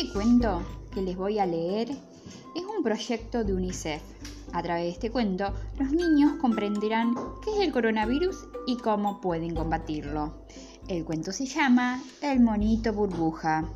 Este cuento que les voy a leer es un proyecto de UNICEF. A través de este cuento, los niños comprenderán qué es el coronavirus y cómo pueden combatirlo. El cuento se llama El monito burbuja.